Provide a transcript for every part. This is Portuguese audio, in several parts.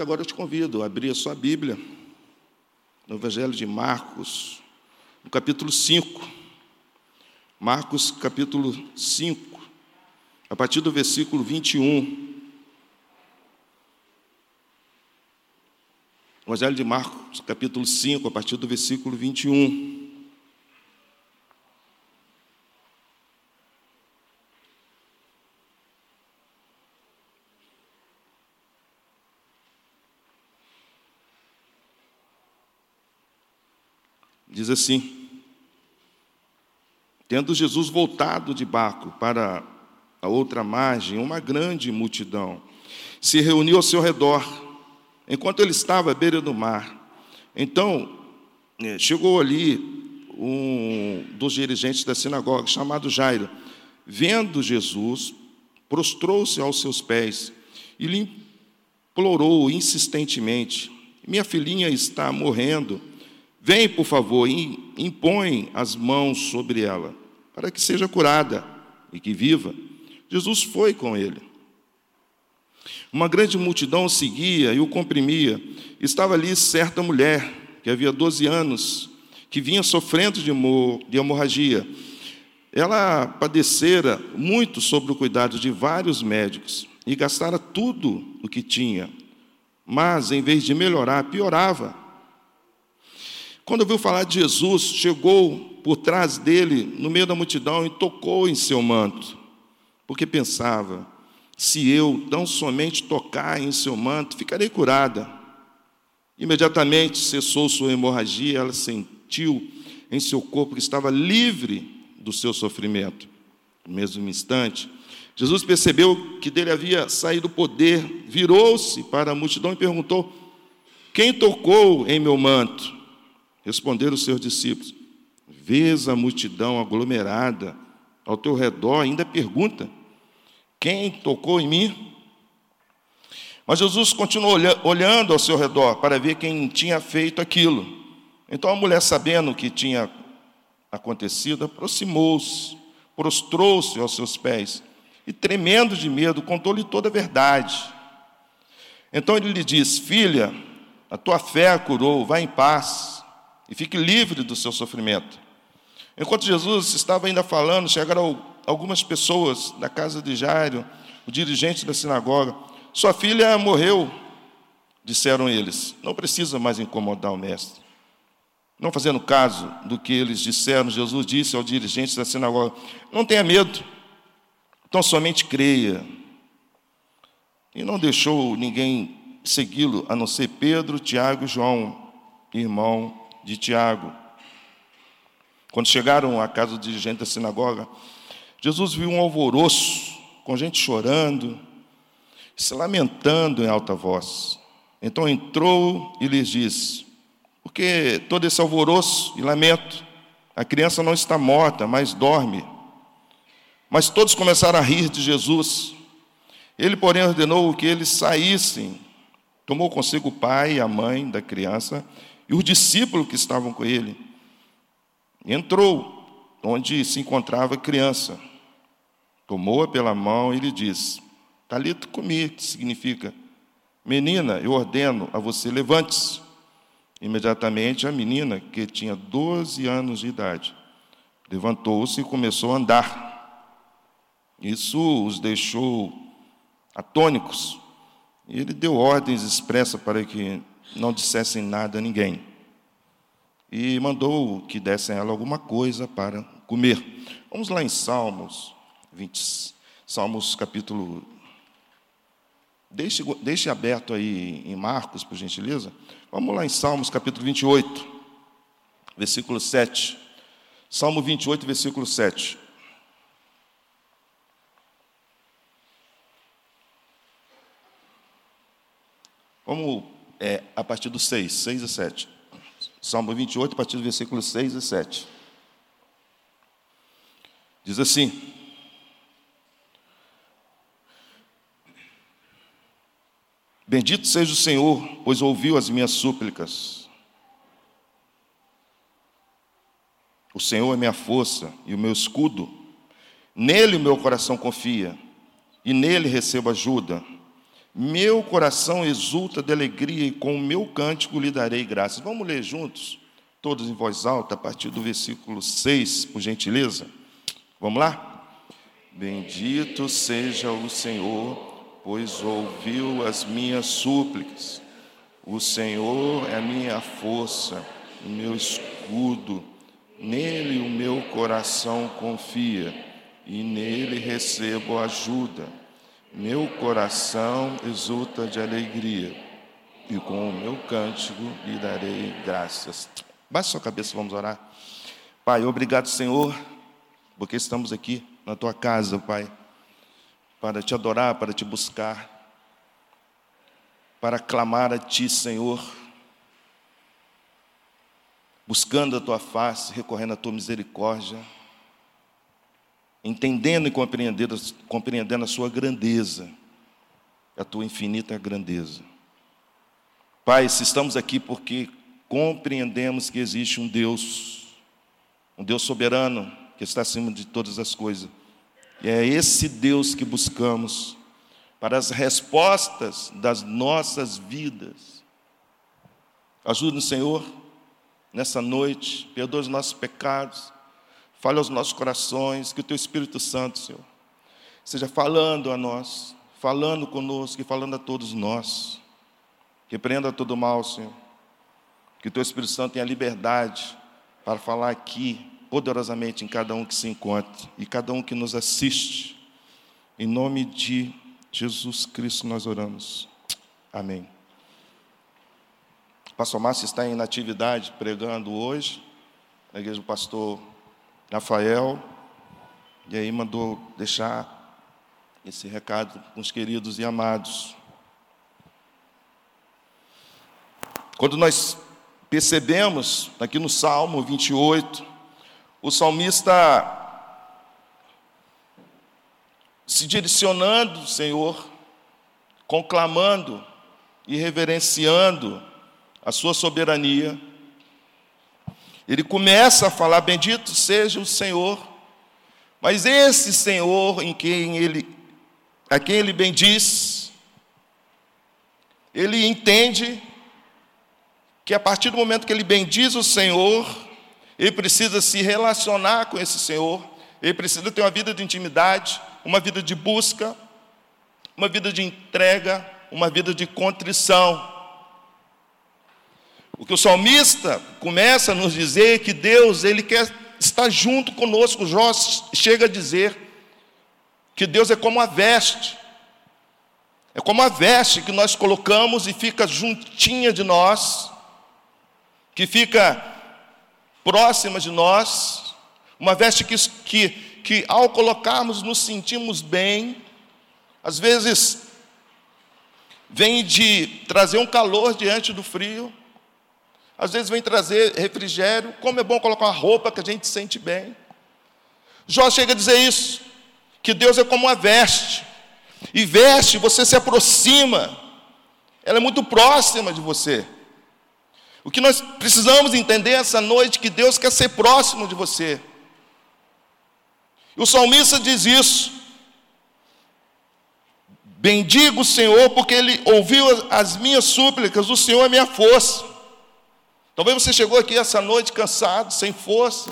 Agora eu te convido a abrir a sua Bíblia no Evangelho de Marcos, no capítulo 5. Marcos, capítulo 5, a partir do versículo 21. Evangelho de Marcos, capítulo 5, a partir do versículo 21. Diz assim: Tendo Jesus voltado de barco para a outra margem, uma grande multidão se reuniu ao seu redor, enquanto ele estava à beira do mar. Então, eh, chegou ali um dos dirigentes da sinagoga, chamado Jairo. Vendo Jesus, prostrou-se aos seus pés e lhe implorou insistentemente: Minha filhinha está morrendo. Vem, por favor, e impõe as mãos sobre ela, para que seja curada e que viva. Jesus foi com ele. Uma grande multidão o seguia e o comprimia. Estava ali certa mulher, que havia 12 anos, que vinha sofrendo de hemorragia. Ela padecera muito sobre o cuidado de vários médicos e gastara tudo o que tinha, mas em vez de melhorar, piorava. Quando ouviu falar de Jesus, chegou por trás dele, no meio da multidão, e tocou em seu manto, porque pensava: se eu tão somente tocar em seu manto, ficarei curada. Imediatamente cessou sua hemorragia, ela sentiu em seu corpo que estava livre do seu sofrimento. No mesmo instante, Jesus percebeu que dele havia saído poder, virou-se para a multidão e perguntou: Quem tocou em meu manto? Responderam os seus discípulos: Vês a multidão aglomerada ao teu redor, ainda pergunta: Quem tocou em mim? Mas Jesus continuou olhando ao seu redor para ver quem tinha feito aquilo. Então a mulher, sabendo o que tinha acontecido, aproximou-se, prostrou-se aos seus pés e, tremendo de medo, contou-lhe toda a verdade. Então ele lhe disse: Filha, a tua fé a curou, vá em paz e fique livre do seu sofrimento. Enquanto Jesus estava ainda falando, chegaram algumas pessoas da casa de Jairo, o dirigente da sinagoga. Sua filha morreu, disseram eles. Não precisa mais incomodar o mestre. Não fazendo caso do que eles disseram, Jesus disse ao dirigente da sinagoga: Não tenha medo, então somente creia. E não deixou ninguém segui-lo, a não ser Pedro, Tiago e João, irmão de Tiago. Quando chegaram à casa do dirigente da sinagoga, Jesus viu um alvoroço, com gente chorando, se lamentando em alta voz. Então entrou e lhes disse: Por que todo esse alvoroço e lamento? A criança não está morta, mas dorme. Mas todos começaram a rir de Jesus. Ele, porém, ordenou que eles saíssem. Tomou consigo o pai e a mãe da criança e os discípulos que estavam com ele. Entrou onde se encontrava a criança, tomou-a pela mão e lhe disse: Talito comi, que significa: Menina, eu ordeno a você, levante-se. Imediatamente a menina, que tinha 12 anos de idade, levantou-se e começou a andar. Isso os deixou atônicos. E ele deu ordens expressas para que não dissessem nada a ninguém. E mandou que dessem a ela alguma coisa para comer. Vamos lá em Salmos 20, Salmos capítulo. Deixe, deixe aberto aí em Marcos, por gentileza. Vamos lá em Salmos capítulo 28, versículo 7. Salmo 28, versículo 7. Vamos é a partir do 6, 6 e 7. Salmo 28, a partir do versículo 6 e 7. Diz assim: Bendito seja o Senhor, pois ouviu as minhas súplicas. O Senhor é minha força e o meu escudo. Nele o meu coração confia, e nele recebo ajuda. Meu coração exulta de alegria e com o meu cântico lhe darei graças. Vamos ler juntos, todos em voz alta, a partir do versículo 6, por gentileza. Vamos lá? Bendito seja o Senhor, pois ouviu as minhas súplicas. O Senhor é a minha força, o meu escudo. Nele o meu coração confia e nele recebo ajuda. Meu coração exulta de alegria e com o meu cântico lhe darei graças. Baixe sua cabeça, vamos orar. Pai, obrigado, Senhor, porque estamos aqui na tua casa, Pai, para te adorar, para te buscar, para clamar a Ti, Senhor, buscando a Tua face, recorrendo à Tua misericórdia, entendendo e compreendendo, compreendendo a Sua grandeza, a Tua infinita grandeza. Pai, se estamos aqui porque compreendemos que existe um Deus, um Deus soberano, que está acima de todas as coisas. E é esse Deus que buscamos para as respostas das nossas vidas. Ajuda-nos, Senhor, nessa noite, perdoa os nossos pecados, fale aos nossos corações, que o Teu Espírito Santo, Senhor, esteja falando a nós, falando conosco e falando a todos nós. Repreenda todo mal, Senhor. Que o Teu Espírito Santo tenha liberdade para falar aqui poderosamente em cada um que se encontra e cada um que nos assiste. Em nome de Jesus Cristo nós oramos. Amém. O pastor Márcio está em natividade pregando hoje, na igreja do pastor Rafael, e aí mandou deixar esse recado com os queridos e amados. Quando nós percebemos, aqui no Salmo 28, o salmista se direcionando, Senhor, conclamando e reverenciando a sua soberania. Ele começa a falar: Bendito seja o Senhor. Mas esse Senhor em quem ele, a quem ele bendiz, ele entende que a partir do momento que ele bendiz o Senhor, ele precisa se relacionar com esse Senhor, ele precisa ter uma vida de intimidade, uma vida de busca, uma vida de entrega, uma vida de contrição. O que o salmista começa a nos dizer é que Deus, ele quer estar junto conosco. Jó chega a dizer que Deus é como a veste. É como a veste que nós colocamos e fica juntinha de nós, que fica próxima de nós, uma veste que, que, que ao colocarmos nos sentimos bem, às vezes vem de trazer um calor diante do frio, às vezes vem trazer refrigério, como é bom colocar uma roupa que a gente sente bem. Jó chega a dizer isso, que Deus é como uma veste, e veste, você se aproxima, ela é muito próxima de você. O que nós precisamos entender essa noite que Deus quer ser próximo de você. E o salmista diz isso. Bendigo o Senhor porque Ele ouviu as minhas súplicas, o Senhor é minha força. Talvez você chegou aqui essa noite cansado, sem força,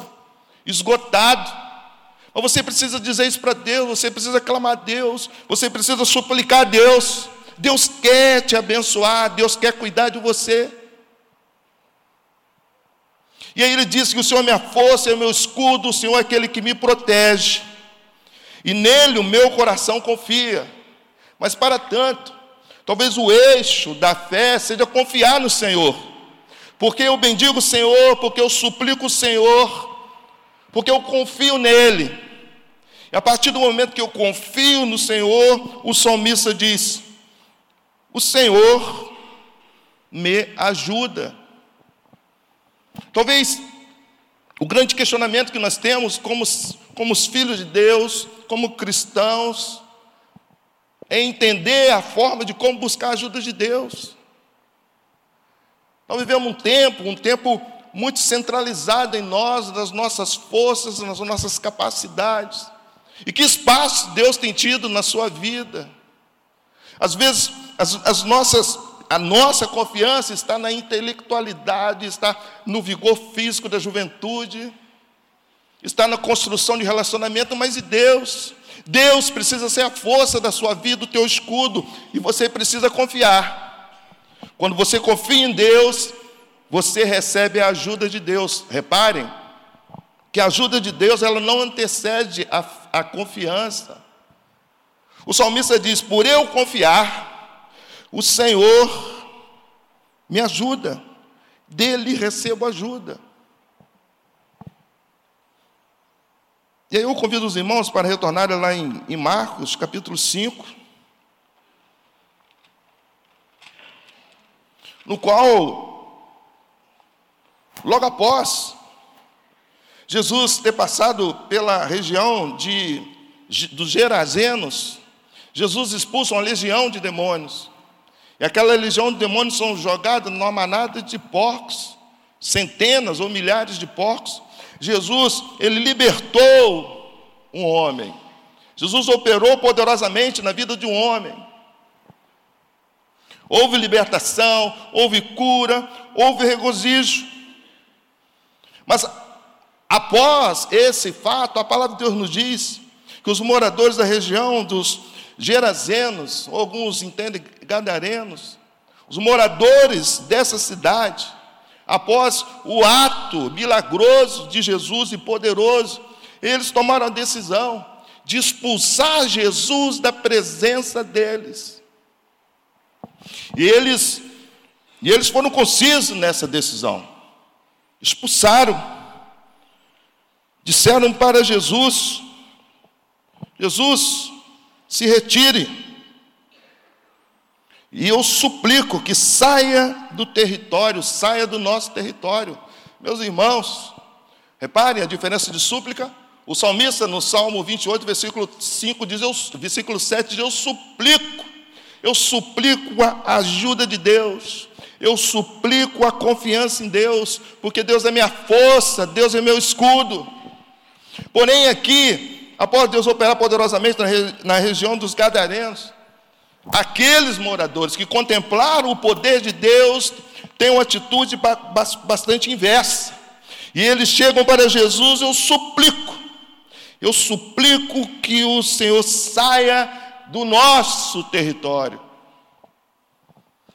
esgotado. Mas você precisa dizer isso para Deus, você precisa clamar a Deus, você precisa suplicar a Deus. Deus quer te abençoar, Deus quer cuidar de você. E aí ele diz que o Senhor é minha força, é o meu escudo, o Senhor é aquele que me protege. E nele o meu coração confia. Mas para tanto, talvez o eixo da fé seja confiar no Senhor. Porque eu bendigo o Senhor, porque eu suplico o Senhor, porque eu confio nele. E a partir do momento que eu confio no Senhor, o salmista diz: O Senhor me ajuda. Talvez o grande questionamento que nós temos como, como os filhos de Deus, como cristãos, é entender a forma de como buscar a ajuda de Deus. Nós vivemos um tempo, um tempo muito centralizado em nós, nas nossas forças, nas nossas capacidades. E que espaço Deus tem tido na sua vida? Às vezes, as, as nossas, a nossa confiança está na intelectualidade, está no vigor físico da juventude, está na construção de relacionamento, mas e Deus? Deus precisa ser a força da sua vida, o teu escudo, e você precisa confiar. Quando você confia em Deus, você recebe a ajuda de Deus. Reparem que a ajuda de Deus ela não antecede a, a confiança. O salmista diz: Por eu confiar, o Senhor me ajuda, dele recebo ajuda. E aí eu convido os irmãos para retornarem lá em, em Marcos, capítulo 5, no qual, logo após Jesus ter passado pela região de, dos Gerazenos, Jesus expulsa uma legião de demônios. E aquela legião de demônios são jogados numa manada de porcos, centenas ou milhares de porcos. Jesus, ele libertou um homem. Jesus operou poderosamente na vida de um homem. Houve libertação, houve cura, houve regozijo. Mas após esse fato, a palavra de Deus nos diz que os moradores da região dos Gerazenos, alguns entendem Gadarenos, os moradores dessa cidade, após o ato milagroso de Jesus e poderoso, eles tomaram a decisão de expulsar Jesus da presença deles. E eles, e eles foram concisos nessa decisão. Expulsaram. Disseram para Jesus: Jesus, se retire. E eu suplico que saia do território, saia do nosso território. Meus irmãos, reparem a diferença de súplica. O salmista no Salmo 28, versículo 5 diz, eu, versículo 7 diz, eu suplico, eu suplico a ajuda de Deus, eu suplico a confiança em Deus, porque Deus é minha força, Deus é meu escudo. Porém, aqui, após Deus operar poderosamente na, na região dos Gadarenos, aqueles moradores que contemplaram o poder de Deus têm uma atitude bastante inversa. E eles chegam para Jesus, eu suplico, eu suplico que o Senhor saia do nosso território.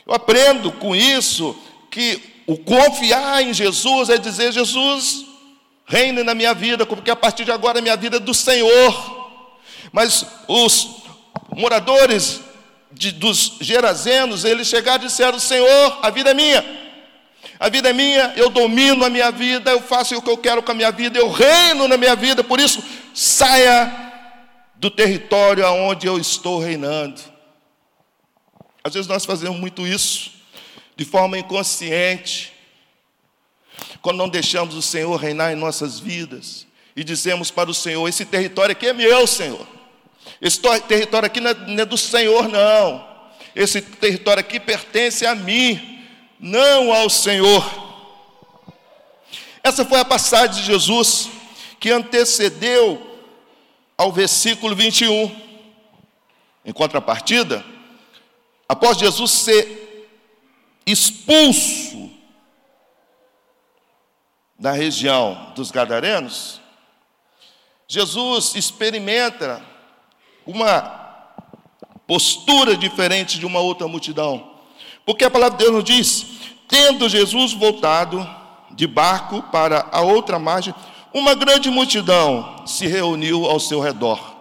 Eu aprendo com isso que o confiar em Jesus é dizer: Jesus, reine na minha vida, porque a partir de agora a minha vida é do Senhor. Mas os moradores de, dos Gerazenos, eles chegaram e disseram: Senhor, a vida é minha. A vida é minha, eu domino a minha vida, eu faço o que eu quero com a minha vida, eu reino na minha vida, por isso, saia do território aonde eu estou reinando. Às vezes nós fazemos muito isso, de forma inconsciente, quando não deixamos o Senhor reinar em nossas vidas e dizemos para o Senhor: esse território aqui é meu, Senhor. Esse território aqui não é, não é do Senhor, não. Esse território aqui pertence a mim, não ao Senhor. Essa foi a passagem de Jesus que antecedeu ao versículo 21. Em contrapartida, após Jesus ser expulso da região dos Gadarenos, Jesus experimenta uma postura diferente de uma outra multidão. Porque a palavra de Deus nos diz: tendo Jesus voltado de barco para a outra margem, uma grande multidão se reuniu ao seu redor.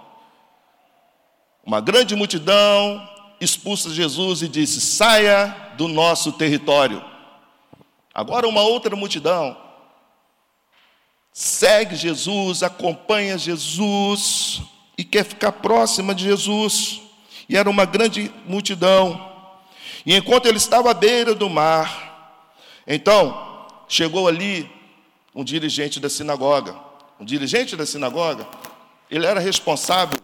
Uma grande multidão expulsa Jesus e disse: saia do nosso território. Agora, uma outra multidão segue Jesus, acompanha Jesus e quer ficar próxima de Jesus. E era uma grande multidão. E enquanto ele estava à beira do mar, então chegou ali um dirigente da sinagoga. Um dirigente da sinagoga, ele era responsável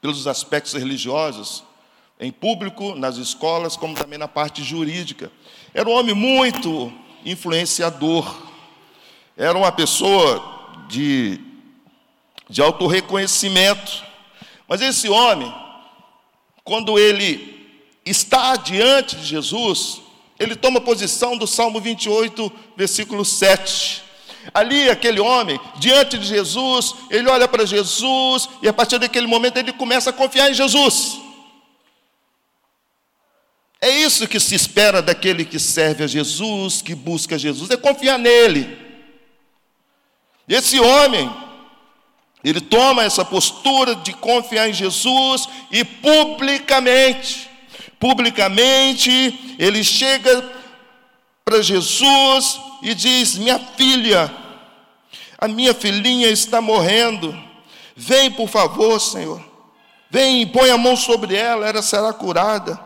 pelos aspectos religiosos em público, nas escolas, como também na parte jurídica. Era um homem muito influenciador era uma pessoa de, de autorreconhecimento. Mas esse homem quando ele está diante de Jesus, ele toma posição do Salmo 28, versículo 7. Ali, aquele homem, diante de Jesus, ele olha para Jesus e a partir daquele momento ele começa a confiar em Jesus. É isso que se espera daquele que serve a Jesus, que busca Jesus, é confiar nele. Esse homem, ele toma essa postura de confiar em Jesus e publicamente, publicamente, ele chega para Jesus e diz: Minha filha, a minha filhinha está morrendo. Vem, por favor, Senhor. Vem e põe a mão sobre ela, ela será curada.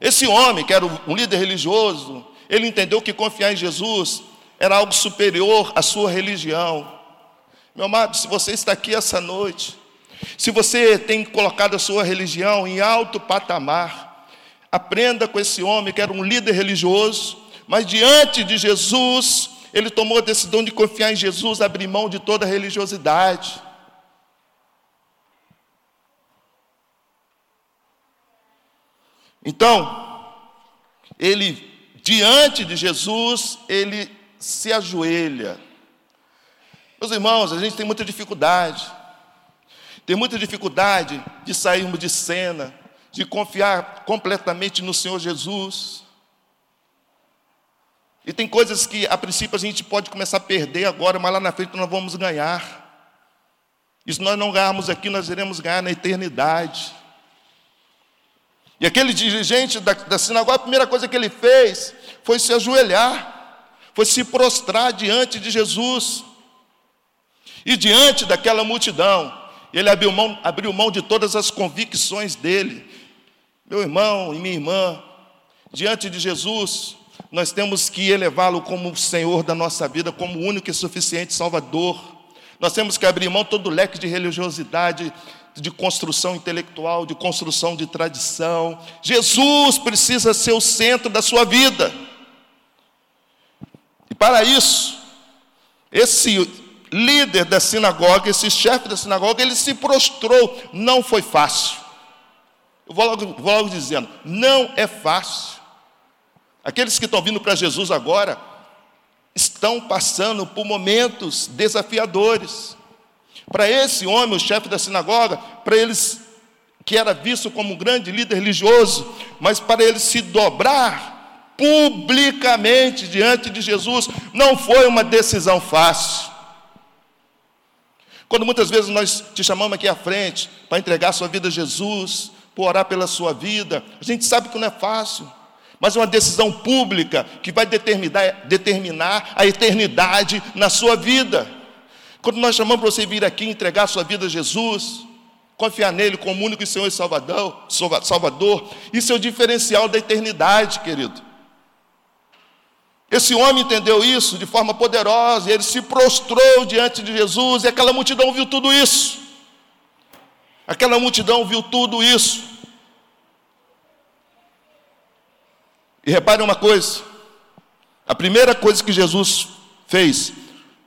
Esse homem, que era um líder religioso, ele entendeu que confiar em Jesus era algo superior à sua religião. Meu amado, se você está aqui essa noite, se você tem colocado a sua religião em alto patamar, aprenda com esse homem que era um líder religioso, mas diante de Jesus, ele tomou a decisão de confiar em Jesus, abrir mão de toda religiosidade. Então, ele, diante de Jesus, ele se ajoelha. Meus irmãos, a gente tem muita dificuldade. Tem muita dificuldade de sairmos de cena, de confiar completamente no Senhor Jesus. E tem coisas que a princípio a gente pode começar a perder agora, mas lá na frente nós vamos ganhar. E se nós não ganharmos aqui, nós iremos ganhar na eternidade. E aquele dirigente da, da sinagoga, a primeira coisa que ele fez foi se ajoelhar, foi se prostrar diante de Jesus. E diante daquela multidão, ele abriu mão, abriu mão de todas as convicções dele. Meu irmão e minha irmã, diante de Jesus, nós temos que elevá-lo como o Senhor da nossa vida, como o único e suficiente Salvador. Nós temos que abrir mão todo o leque de religiosidade, de construção intelectual, de construção de tradição. Jesus precisa ser o centro da sua vida. E para isso, esse líder da sinagoga, esse chefe da sinagoga, ele se prostrou. Não foi fácil. Eu vou logo, vou logo dizendo: não é fácil. Aqueles que estão vindo para Jesus agora estão passando por momentos desafiadores. Para esse homem, o chefe da sinagoga, para eles que era visto como um grande líder religioso, mas para ele se dobrar publicamente diante de Jesus, não foi uma decisão fácil. Quando muitas vezes nós te chamamos aqui à frente para entregar sua vida a Jesus, por orar pela sua vida, a gente sabe que não é fácil, mas é uma decisão pública que vai determinar, determinar a eternidade na sua vida. Quando nós chamamos para você vir aqui entregar sua vida a Jesus, confiar nele como único Senhor e Salvador, Salvador, isso é o diferencial da eternidade, querido. Esse homem entendeu isso de forma poderosa, e ele se prostrou diante de Jesus, e aquela multidão viu tudo isso. Aquela multidão viu tudo isso. E repare uma coisa: a primeira coisa que Jesus fez,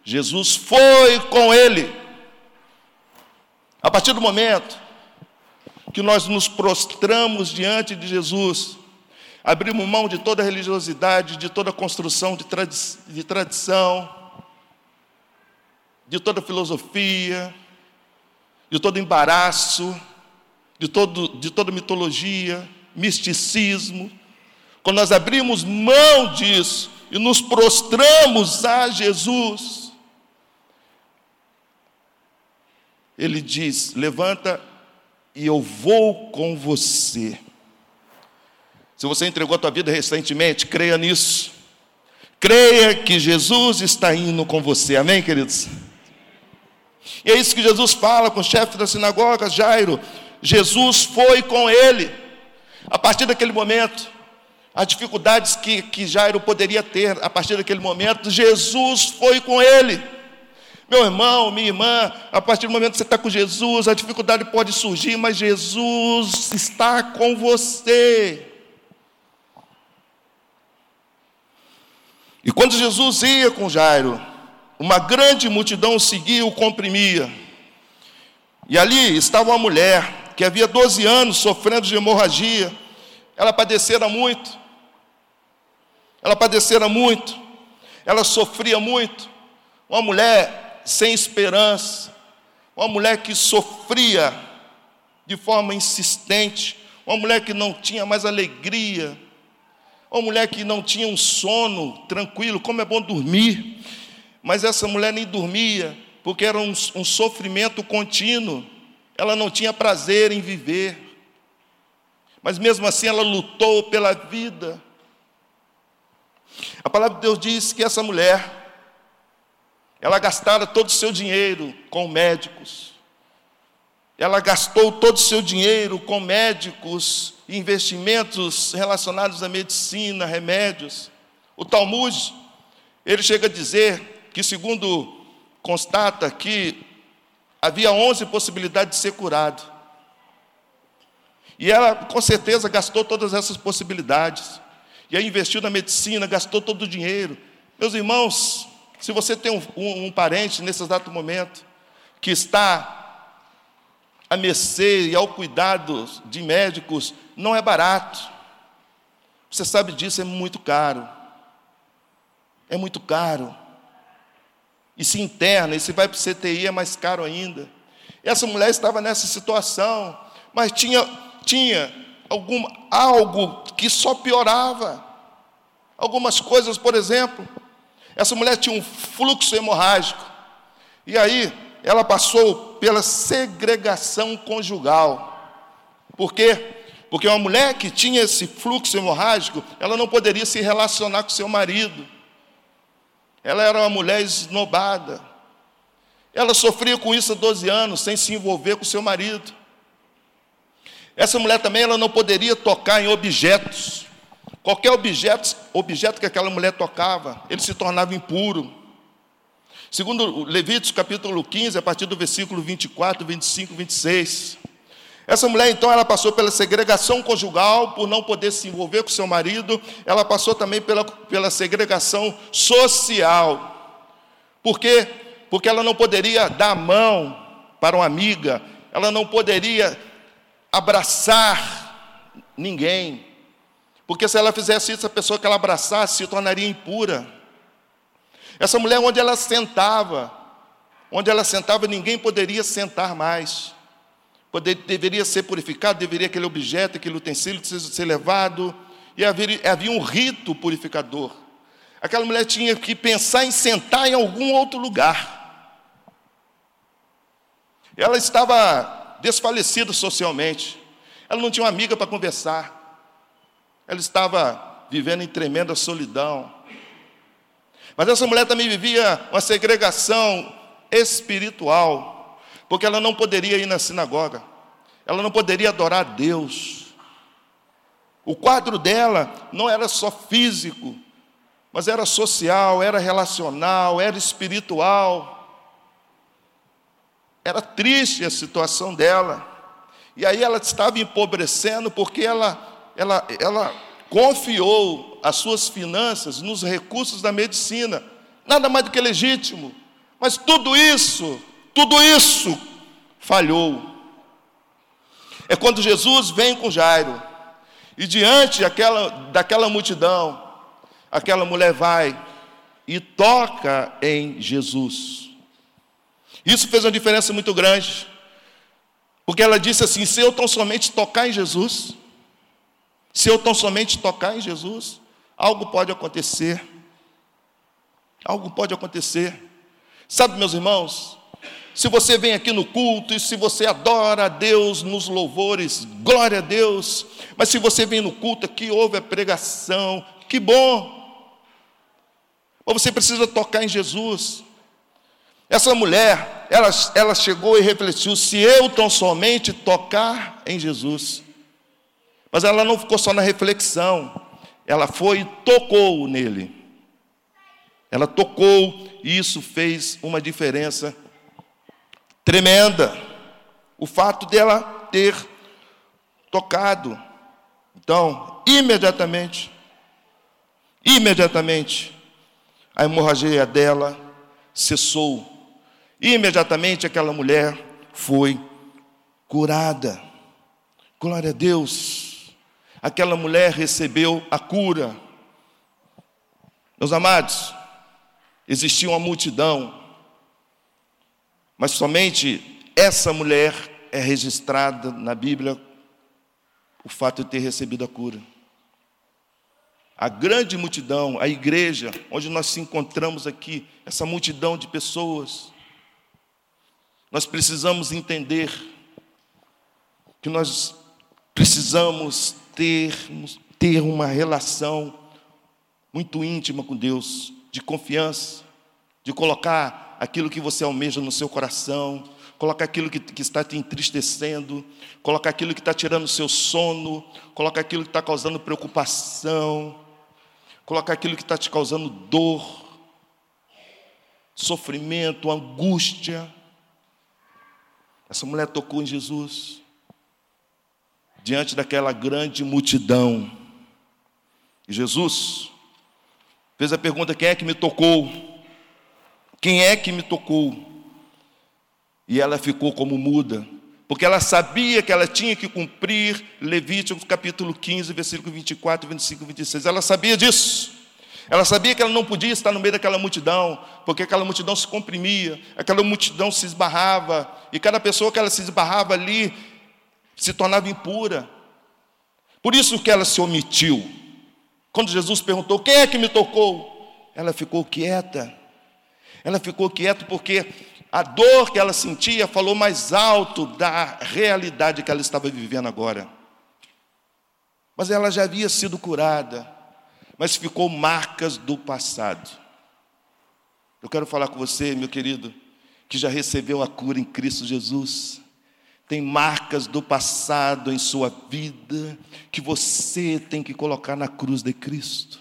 Jesus foi com ele. A partir do momento que nós nos prostramos diante de Jesus, abrimos mão de toda religiosidade, de toda construção de, tradi de tradição, de toda filosofia, de todo embaraço, de, todo, de toda mitologia, misticismo. Quando nós abrimos mão disso e nos prostramos a Jesus, Ele diz: Levanta e eu vou com você. Se você entregou a tua vida recentemente, creia nisso. Creia que Jesus está indo com você. Amém, queridos? E é isso que Jesus fala com o chefe da sinagoga, Jairo. Jesus foi com ele. A partir daquele momento, as dificuldades que, que Jairo poderia ter, a partir daquele momento, Jesus foi com ele. Meu irmão, minha irmã, a partir do momento que você está com Jesus, a dificuldade pode surgir, mas Jesus está com você. E quando Jesus ia com Jairo, uma grande multidão seguia o comprimia. E ali estava uma mulher que havia 12 anos sofrendo de hemorragia, ela padecera muito. Ela padecera muito. Ela sofria muito. Uma mulher sem esperança. Uma mulher que sofria de forma insistente. Uma mulher que não tinha mais alegria. Uma mulher que não tinha um sono tranquilo. Como é bom dormir. Mas essa mulher nem dormia, porque era um, um sofrimento contínuo. Ela não tinha prazer em viver. Mas mesmo assim ela lutou pela vida. A palavra de Deus diz que essa mulher, ela gastara todo o seu dinheiro com médicos. Ela gastou todo o seu dinheiro com médicos, investimentos relacionados à medicina, remédios. O Talmud, ele chega a dizer que, segundo constata, que havia 11 possibilidades de ser curado. E ela, com certeza, gastou todas essas possibilidades. E aí investiu na medicina, gastou todo o dinheiro. Meus irmãos, se você tem um, um, um parente nesse exato momento que está a mercê e ao cuidado de médicos, não é barato. Você sabe disso, é muito caro. É muito caro. E se interna, e se vai para o CTI é mais caro ainda. Essa mulher estava nessa situação, mas tinha, tinha algum, algo que só piorava. Algumas coisas, por exemplo, essa mulher tinha um fluxo hemorrágico. E aí ela passou pela segregação conjugal. Por quê? Porque uma mulher que tinha esse fluxo hemorrágico, ela não poderia se relacionar com seu marido. Ela era uma mulher esnobada. Ela sofria com isso há 12 anos, sem se envolver com seu marido. Essa mulher também ela não poderia tocar em objetos. Qualquer objeto, objeto que aquela mulher tocava, ele se tornava impuro. Segundo Levíticos capítulo 15, a partir do versículo 24, 25, 26. Essa mulher, então, ela passou pela segregação conjugal, por não poder se envolver com seu marido, ela passou também pela, pela segregação social. Por quê? Porque ela não poderia dar a mão para uma amiga, ela não poderia abraçar ninguém, porque se ela fizesse isso, a pessoa que ela abraçasse se tornaria impura. Essa mulher, onde ela sentava, onde ela sentava, ninguém poderia sentar mais. Poder, deveria ser purificado, deveria aquele objeto, aquele utensílio ser, ser levado, e havia, havia um rito purificador. Aquela mulher tinha que pensar em sentar em algum outro lugar. Ela estava desfalecida socialmente. Ela não tinha uma amiga para conversar. Ela estava vivendo em tremenda solidão. Mas essa mulher também vivia uma segregação espiritual, porque ela não poderia ir na sinagoga, ela não poderia adorar a Deus. O quadro dela não era só físico, mas era social, era relacional, era espiritual. Era triste a situação dela. E aí ela estava empobrecendo porque ela ela, ela confiou as suas finanças nos recursos da medicina, nada mais do que legítimo, mas tudo isso, tudo isso falhou. É quando Jesus vem com Jairo, e diante daquela, daquela multidão, aquela mulher vai e toca em Jesus. Isso fez uma diferença muito grande, porque ela disse assim: se eu tão somente tocar em Jesus, se eu tão somente tocar em Jesus, algo pode acontecer. Algo pode acontecer. Sabe, meus irmãos, se você vem aqui no culto e se você adora a Deus nos louvores, glória a Deus. Mas se você vem no culto aqui, ouve a pregação, que bom. Mas você precisa tocar em Jesus. Essa mulher, ela, ela chegou e refletiu: se eu tão somente tocar em Jesus, mas ela não ficou só na reflexão, ela foi e tocou nele. Ela tocou e isso fez uma diferença tremenda. O fato dela ter tocado. Então, imediatamente, imediatamente, a hemorragia dela cessou. Imediatamente aquela mulher foi curada. Glória a Deus. Aquela mulher recebeu a cura. Meus amados, existia uma multidão, mas somente essa mulher é registrada na Bíblia o fato de ter recebido a cura. A grande multidão, a igreja, onde nós se encontramos aqui, essa multidão de pessoas, nós precisamos entender que nós precisamos ter, ter uma relação muito íntima com Deus, de confiança, de colocar aquilo que você almeja no seu coração, colocar aquilo que, que está te entristecendo, colocar aquilo que está tirando o seu sono, colocar aquilo que está causando preocupação, colocar aquilo que está te causando dor, sofrimento, angústia. Essa mulher tocou em Jesus, diante daquela grande multidão. E Jesus fez a pergunta: quem é que me tocou? Quem é que me tocou? E ela ficou como muda, porque ela sabia que ela tinha que cumprir Levítico capítulo 15, versículo 24, 25 e 26. Ela sabia disso. Ela sabia que ela não podia estar no meio daquela multidão, porque aquela multidão se comprimia, aquela multidão se esbarrava, e cada pessoa que ela se esbarrava ali se tornava impura. Por isso que ela se omitiu. Quando Jesus perguntou: Quem é que me tocou? Ela ficou quieta. Ela ficou quieta porque a dor que ela sentia falou mais alto da realidade que ela estava vivendo agora. Mas ela já havia sido curada, mas ficou marcas do passado. Eu quero falar com você, meu querido, que já recebeu a cura em Cristo Jesus. Tem marcas do passado em sua vida que você tem que colocar na cruz de Cristo.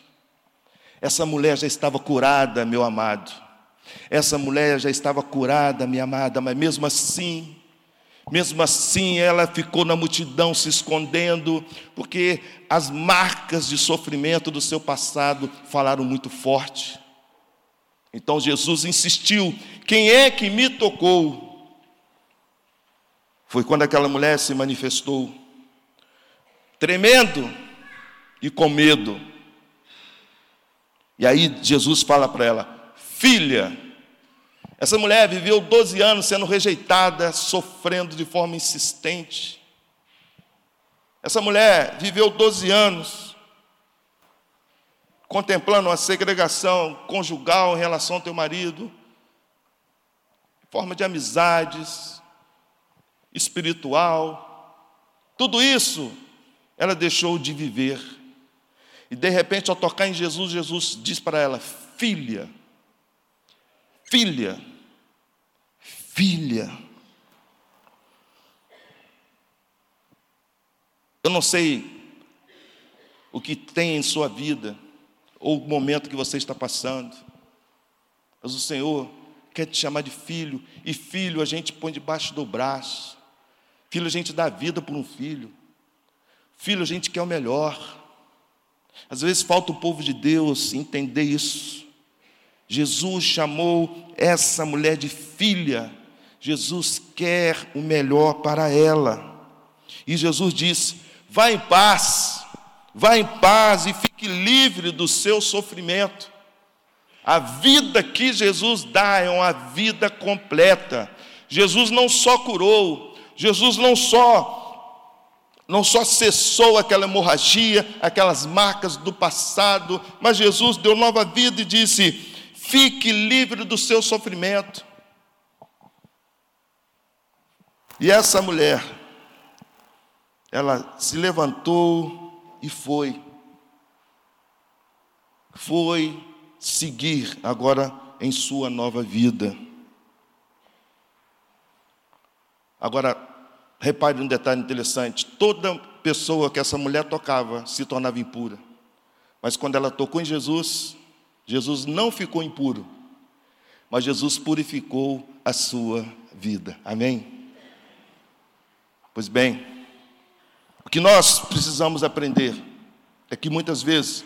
Essa mulher já estava curada, meu amado. Essa mulher já estava curada, minha amada, mas mesmo assim, mesmo assim ela ficou na multidão se escondendo, porque as marcas de sofrimento do seu passado falaram muito forte. Então Jesus insistiu: quem é que me tocou? Foi quando aquela mulher se manifestou, tremendo e com medo. E aí Jesus fala para ela: Filha, essa mulher viveu 12 anos sendo rejeitada, sofrendo de forma insistente. Essa mulher viveu 12 anos contemplando uma segregação conjugal em relação ao teu marido, forma de amizades, espiritual. Tudo isso ela deixou de viver. E de repente, ao tocar em Jesus, Jesus diz para ela: Filha, filha, filha. Eu não sei o que tem em sua vida, ou o momento que você está passando, mas o Senhor quer te chamar de filho, e filho a gente põe debaixo do braço, filho a gente dá vida por um filho, filho a gente quer o melhor. Às vezes falta o povo de Deus entender isso. Jesus chamou essa mulher de filha. Jesus quer o melhor para ela. E Jesus disse: vá em paz, vá em paz e fique livre do seu sofrimento. A vida que Jesus dá é uma vida completa. Jesus não só curou, Jesus não só não só cessou aquela hemorragia, aquelas marcas do passado, mas Jesus deu nova vida e disse: Fique livre do seu sofrimento. E essa mulher, ela se levantou e foi. Foi seguir agora em sua nova vida. Agora, repare um detalhe interessante: toda pessoa que essa mulher tocava se tornava impura. Mas quando ela tocou em Jesus, Jesus não ficou impuro, mas Jesus purificou a sua vida. Amém? Pois bem, o que nós precisamos aprender é que muitas vezes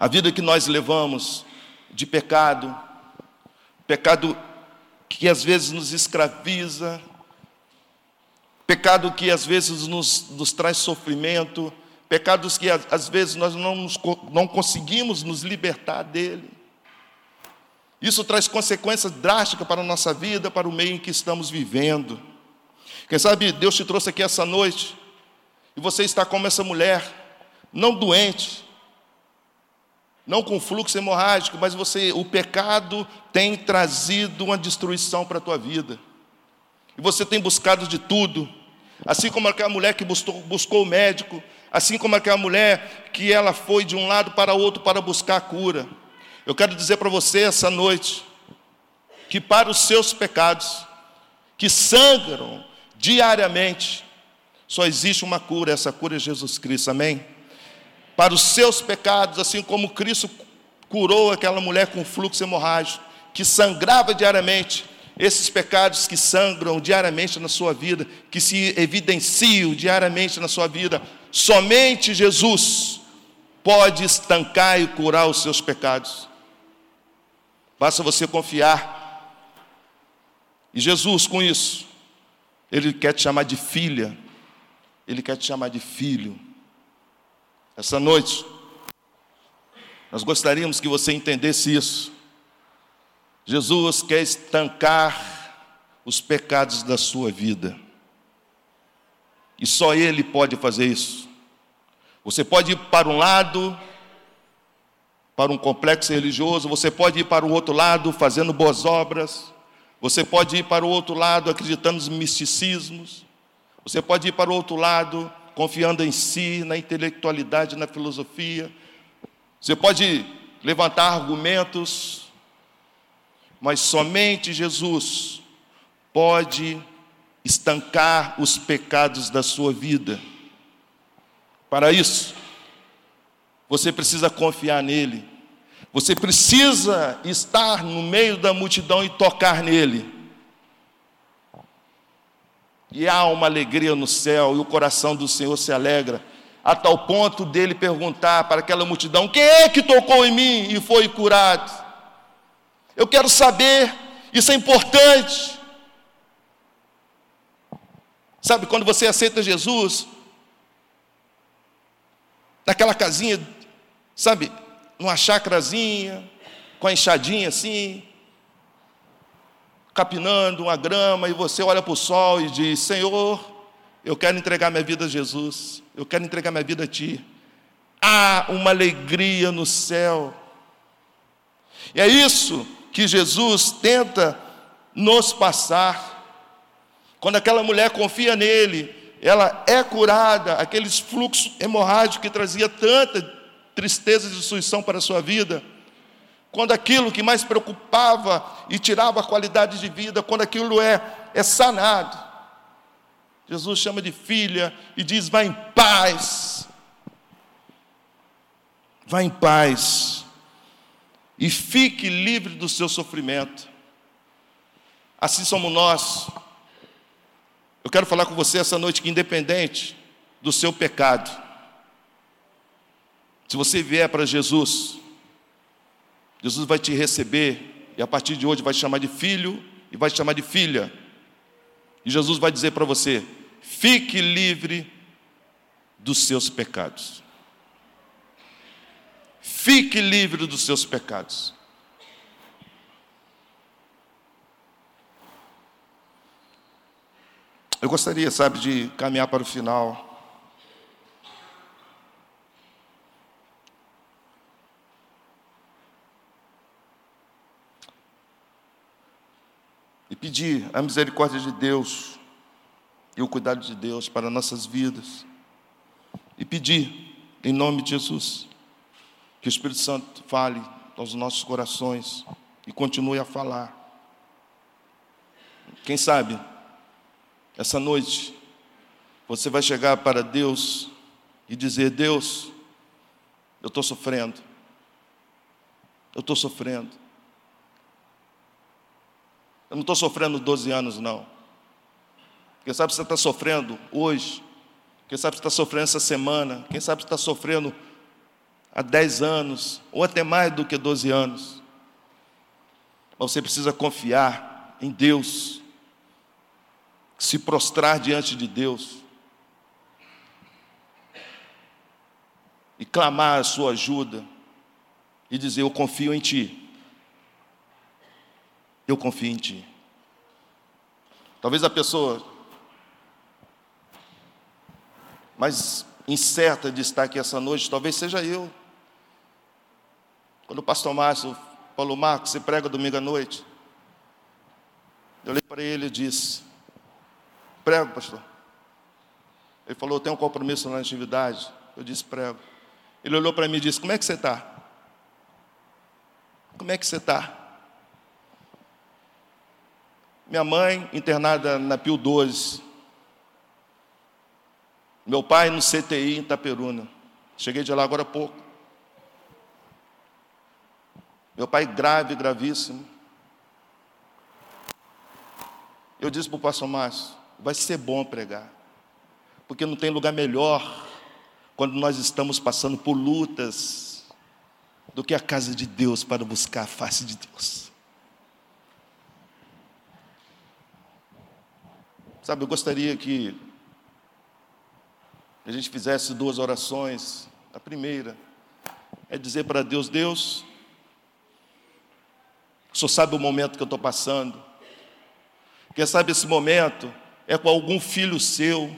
a vida que nós levamos de pecado, pecado que às vezes nos escraviza, pecado que às vezes nos, nos traz sofrimento, pecados que às vezes nós não, nos, não conseguimos nos libertar dele. Isso traz consequências drásticas para a nossa vida, para o meio em que estamos vivendo. Quem sabe Deus te trouxe aqui essa noite e você está como essa mulher, não doente, não com fluxo hemorrágico, mas você, o pecado tem trazido uma destruição para a tua vida. E você tem buscado de tudo, assim como aquela mulher que buscou, buscou o médico, assim como aquela mulher que ela foi de um lado para outro para buscar a cura. Eu quero dizer para você essa noite que para os seus pecados, que sangram diariamente, só existe uma cura, essa cura é Jesus Cristo, amém? Para os seus pecados, assim como Cristo curou aquela mulher com fluxo hemorrágico, que sangrava diariamente, esses pecados que sangram diariamente na sua vida, que se evidenciam diariamente na sua vida, somente Jesus pode estancar e curar os seus pecados. Basta você confiar. E Jesus, com isso, Ele quer te chamar de filha, Ele quer te chamar de filho. Essa noite, nós gostaríamos que você entendesse isso. Jesus quer estancar os pecados da sua vida. E só Ele pode fazer isso. Você pode ir para um lado, para um complexo religioso, você pode ir para o outro lado fazendo boas obras, você pode ir para o outro lado acreditando nos misticismos, você pode ir para o outro lado confiando em si, na intelectualidade, na filosofia, você pode levantar argumentos mas somente Jesus pode estancar os pecados da sua vida. Para isso, você precisa confiar nele. Você precisa estar no meio da multidão e tocar nele. E há uma alegria no céu, e o coração do Senhor se alegra, a tal ponto dele perguntar para aquela multidão: quem é que tocou em mim e foi curado? Eu quero saber, isso é importante. Sabe, quando você aceita Jesus, naquela casinha, sabe, numa chacrazinha, com a enxadinha assim, capinando uma grama, e você olha para o sol e diz: Senhor, eu quero entregar minha vida a Jesus, eu quero entregar minha vida a Ti. Há uma alegria no céu. E é isso que Jesus tenta nos passar. Quando aquela mulher confia nele, ela é curada, aqueles fluxos hemorrágicos que trazia tanta tristeza e destruição para a sua vida. Quando aquilo que mais preocupava e tirava a qualidade de vida, quando aquilo é, é sanado. Jesus chama de filha e diz: Vá em paz. Vá em paz e fique livre do seu sofrimento. Assim somos nós. Eu quero falar com você essa noite que, independente do seu pecado, se você vier para Jesus, Jesus vai te receber e a partir de hoje vai te chamar de filho e vai te chamar de filha. E Jesus vai dizer para você: fique livre dos seus pecados. Fique livre dos seus pecados. Eu gostaria, sabe, de caminhar para o final. Pedir a misericórdia de Deus e o cuidado de Deus para nossas vidas. E pedir, em nome de Jesus, que o Espírito Santo fale aos nossos corações e continue a falar. Quem sabe, essa noite, você vai chegar para Deus e dizer: Deus, eu estou sofrendo. Eu estou sofrendo. Eu não estou sofrendo 12 anos, não. Quem sabe você está sofrendo hoje. Quem sabe você está sofrendo essa semana. Quem sabe você está sofrendo há 10 anos, ou até mais do que 12 anos. Mas você precisa confiar em Deus. se prostrar diante de Deus e clamar a sua ajuda e dizer: Eu confio em Ti. Eu confio em Ti. Talvez a pessoa mais incerta de estar aqui essa noite, talvez seja eu. Quando o pastor Márcio falou, Marcos, você prega domingo à noite. Eu olhei para ele e disse, prego, pastor. Ele falou, tem um compromisso na atividade. Eu disse, prego. Ele olhou para mim e disse, como é que você está? Como é que você está? Minha mãe, internada na Pio 12. Meu pai no CTI em Itaperuna. Cheguei de lá agora há pouco. Meu pai grave, gravíssimo. Eu disse para o pastor Márcio, vai ser bom pregar. Porque não tem lugar melhor quando nós estamos passando por lutas do que a casa de Deus para buscar a face de Deus. Sabe, eu gostaria que a gente fizesse duas orações. A primeira é dizer para Deus: Deus, Senhor sabe o momento que eu estou passando. Quem sabe esse momento é com algum filho seu.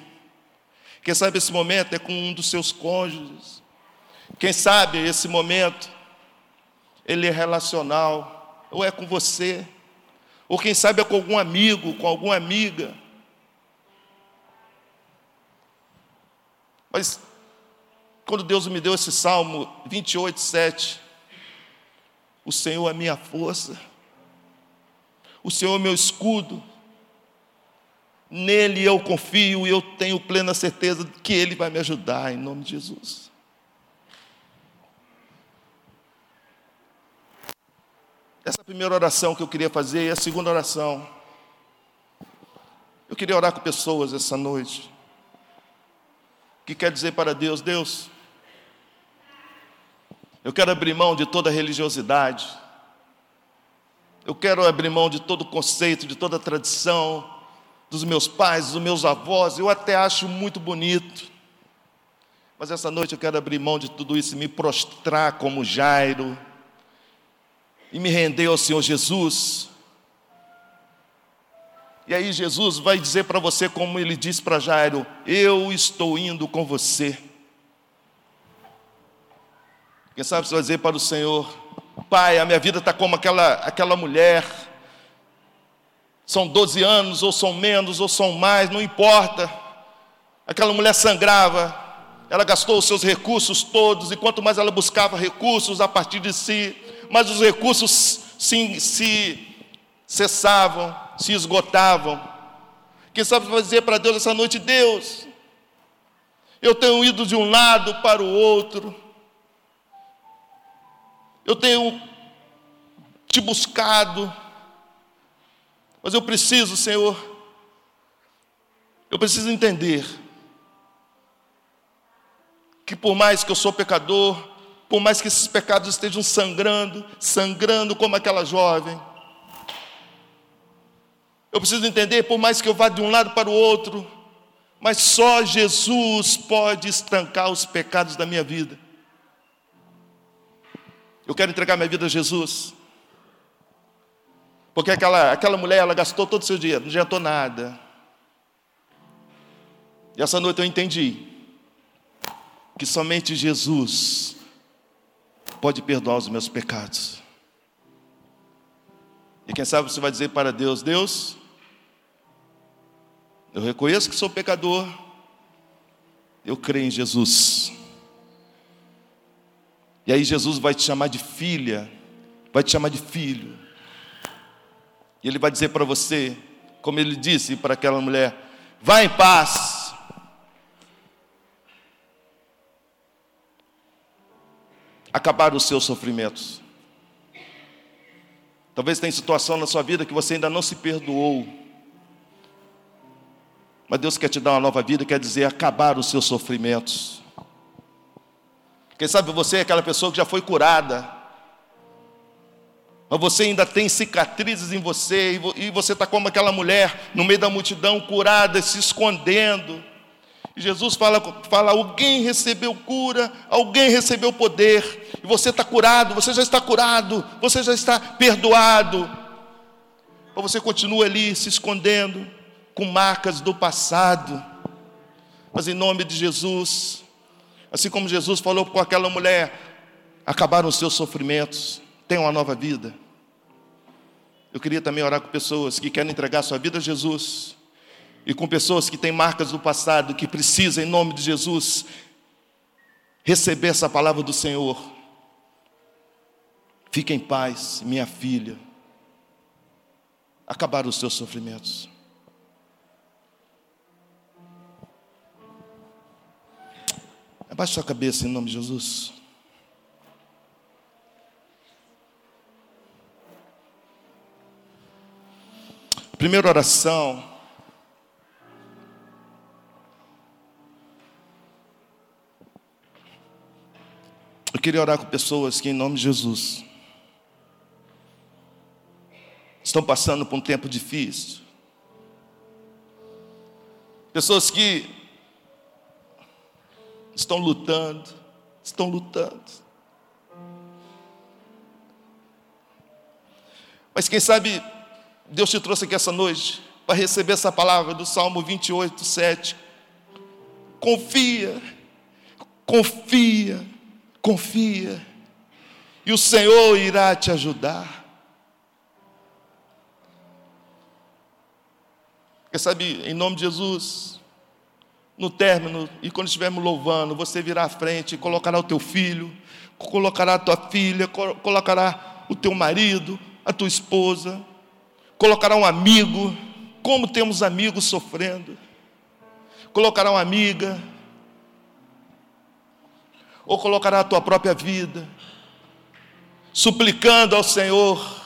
Quem sabe esse momento é com um dos seus cônjuges. Quem sabe esse momento ele é relacional, ou é com você, ou quem sabe é com algum amigo, com alguma amiga. Mas quando Deus me deu esse salmo 28, 7, o Senhor é minha força, o Senhor é meu escudo, nele eu confio e eu tenho plena certeza de que Ele vai me ajudar, em nome de Jesus. Essa é a primeira oração que eu queria fazer, e a segunda oração. Eu queria orar com pessoas essa noite, que quer dizer para Deus: Deus, eu quero abrir mão de toda religiosidade. Eu quero abrir mão de todo conceito, de toda tradição, dos meus pais, dos meus avós. Eu até acho muito bonito. Mas essa noite eu quero abrir mão de tudo isso e me prostrar como Jairo e me render ao Senhor Jesus. E aí Jesus vai dizer para você, como ele disse para Jairo: Eu estou indo com você. Quem sabe você vai dizer para o Senhor: Pai, a minha vida está como aquela, aquela mulher. São 12 anos, ou são menos, ou são mais, não importa. Aquela mulher sangrava, ela gastou os seus recursos todos, e quanto mais ela buscava recursos a partir de si, mais os recursos se, se cessavam, se esgotavam. Quem sabe dizer para Deus essa noite: Deus, eu tenho ido de um lado para o outro, eu tenho te buscado, mas eu preciso, Senhor, eu preciso entender que por mais que eu sou pecador, por mais que esses pecados estejam sangrando, sangrando como aquela jovem, eu preciso entender, por mais que eu vá de um lado para o outro, mas só Jesus pode estancar os pecados da minha vida. Eu quero entregar minha vida a Jesus. Porque aquela, aquela mulher, ela gastou todo o seu dinheiro, não adiantou nada. E essa noite eu entendi que somente Jesus pode perdoar os meus pecados. E quem sabe você vai dizer para Deus: Deus, eu reconheço que sou pecador, eu creio em Jesus. E aí Jesus vai te chamar de filha, vai te chamar de filho. E ele vai dizer para você, como ele disse para aquela mulher: vá em paz. Acabar os seus sofrimentos. Talvez tenha situação na sua vida que você ainda não se perdoou. Mas Deus quer te dar uma nova vida, quer dizer acabar os seus sofrimentos. Quem sabe você é aquela pessoa que já foi curada. mas você ainda tem cicatrizes em você, e você está como aquela mulher no meio da multidão, curada, se escondendo. E Jesus fala, fala: alguém recebeu cura, alguém recebeu poder, e você está curado, você já está curado, você já está perdoado. Ou você continua ali se escondendo, com marcas do passado. Mas em nome de Jesus, assim como Jesus falou com aquela mulher, acabaram os seus sofrimentos tem uma nova vida. Eu queria também orar com pessoas que querem entregar sua vida a Jesus e com pessoas que têm marcas do passado, que precisam, em nome de Jesus, receber essa palavra do Senhor. Fique em paz, minha filha. Acabaram os seus sofrimentos. Abaixe sua cabeça em nome de Jesus. Primeira oração. Eu queria orar com pessoas que, em nome de Jesus, estão passando por um tempo difícil. Pessoas que estão lutando, estão lutando. Mas quem sabe Deus te trouxe aqui essa noite para receber essa palavra do Salmo 28, 7. Confia, confia, confia, e o Senhor irá te ajudar. Quer sabe, em nome de Jesus, no término, e quando estivermos louvando, você virá à frente colocará o teu filho, colocará a tua filha, colocará o teu marido, a tua esposa, colocará um amigo, como temos amigos sofrendo, colocará uma amiga, ou colocará a tua própria vida, suplicando ao Senhor.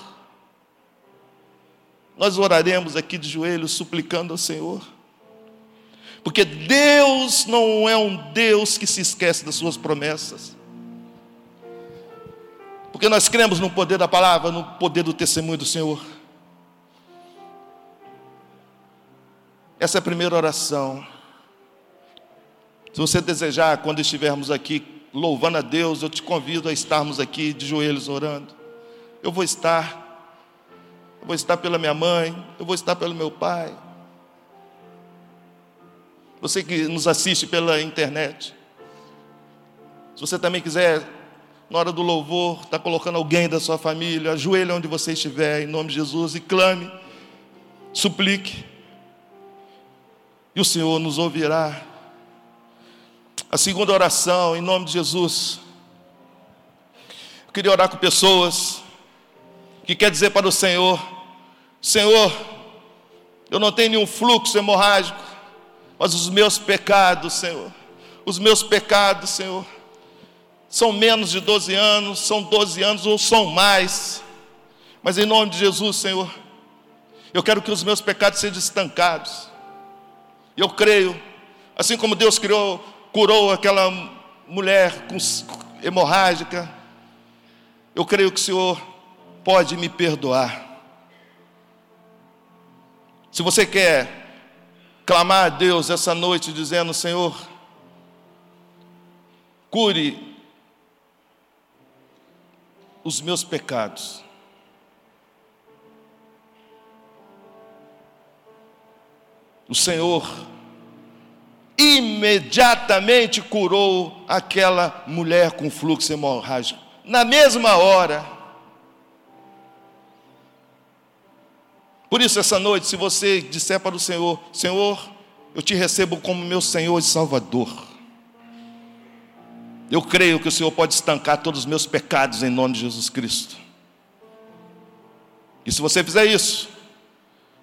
Nós oraremos aqui de joelhos, suplicando ao Senhor, porque Deus não é um Deus que se esquece das suas promessas. Porque nós cremos no poder da palavra, no poder do testemunho do Senhor. Essa é a primeira oração. Se você desejar, quando estivermos aqui louvando a Deus, eu te convido a estarmos aqui de joelhos orando. Eu vou estar, eu vou estar pela minha mãe, eu vou estar pelo meu pai. Você que nos assiste pela internet, se você também quiser, na hora do louvor, estar tá colocando alguém da sua família, ajoelhe onde você estiver, em nome de Jesus, e clame, suplique e o Senhor nos ouvirá. A segunda oração, em nome de Jesus. Eu queria orar com pessoas que quer dizer para o Senhor: Senhor, eu não tenho nenhum fluxo hemorrágico, mas os meus pecados, Senhor, os meus pecados, Senhor, são menos de 12 anos, são 12 anos ou são mais, mas em nome de Jesus, Senhor, eu quero que os meus pecados sejam estancados. Eu creio, assim como Deus criou, curou aquela mulher com hemorrágica, eu creio que o Senhor pode me perdoar. Se você quer clamar a Deus essa noite dizendo, Senhor, cure os meus pecados. o Senhor imediatamente curou aquela mulher com fluxo hemorrágico. Na mesma hora. Por isso, essa noite, se você disser para o Senhor: Senhor, eu te recebo como meu Senhor e Salvador. Eu creio que o Senhor pode estancar todos os meus pecados em nome de Jesus Cristo. E se você fizer isso,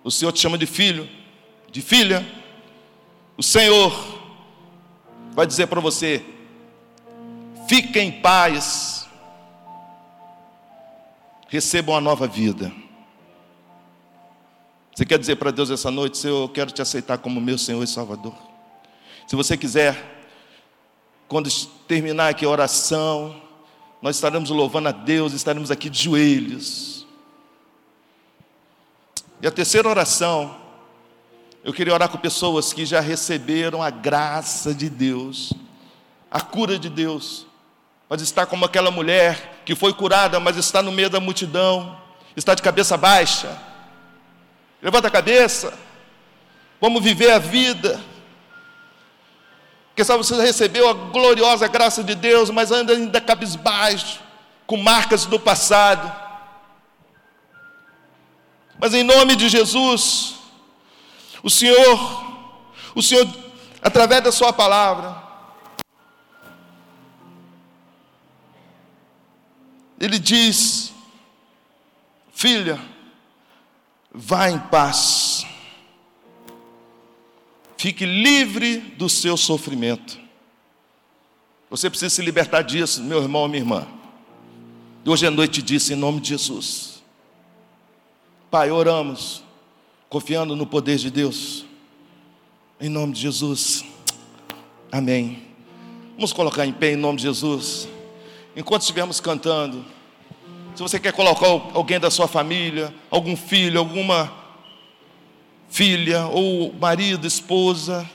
o Senhor te chama de filho, de filha, o Senhor vai dizer para você: fique em paz, receba uma nova vida. Você quer dizer para Deus essa noite, Senhor, eu quero te aceitar como meu Senhor e Salvador. Se você quiser, quando terminar aqui a oração, nós estaremos louvando a Deus, estaremos aqui de joelhos. E a terceira oração, eu queria orar com pessoas que já receberam a graça de Deus, a cura de Deus. Mas está como aquela mulher que foi curada, mas está no meio da multidão, está de cabeça baixa. Levanta a cabeça. Vamos viver a vida. Quem sabe você recebeu a gloriosa graça de Deus, mas anda ainda cabisbaixo, com marcas do passado. Mas em nome de Jesus, o Senhor, o Senhor, através da Sua palavra, Ele diz: Filha, vá em paz, fique livre do seu sofrimento. Você precisa se libertar disso, meu irmão minha irmã. Hoje à noite disse em nome de Jesus. Pai, oramos, confiando no poder de Deus. Em nome de Jesus. Amém. Vamos colocar em pé em nome de Jesus. Enquanto estivermos cantando, se você quer colocar alguém da sua família, algum filho, alguma filha, ou marido, esposa,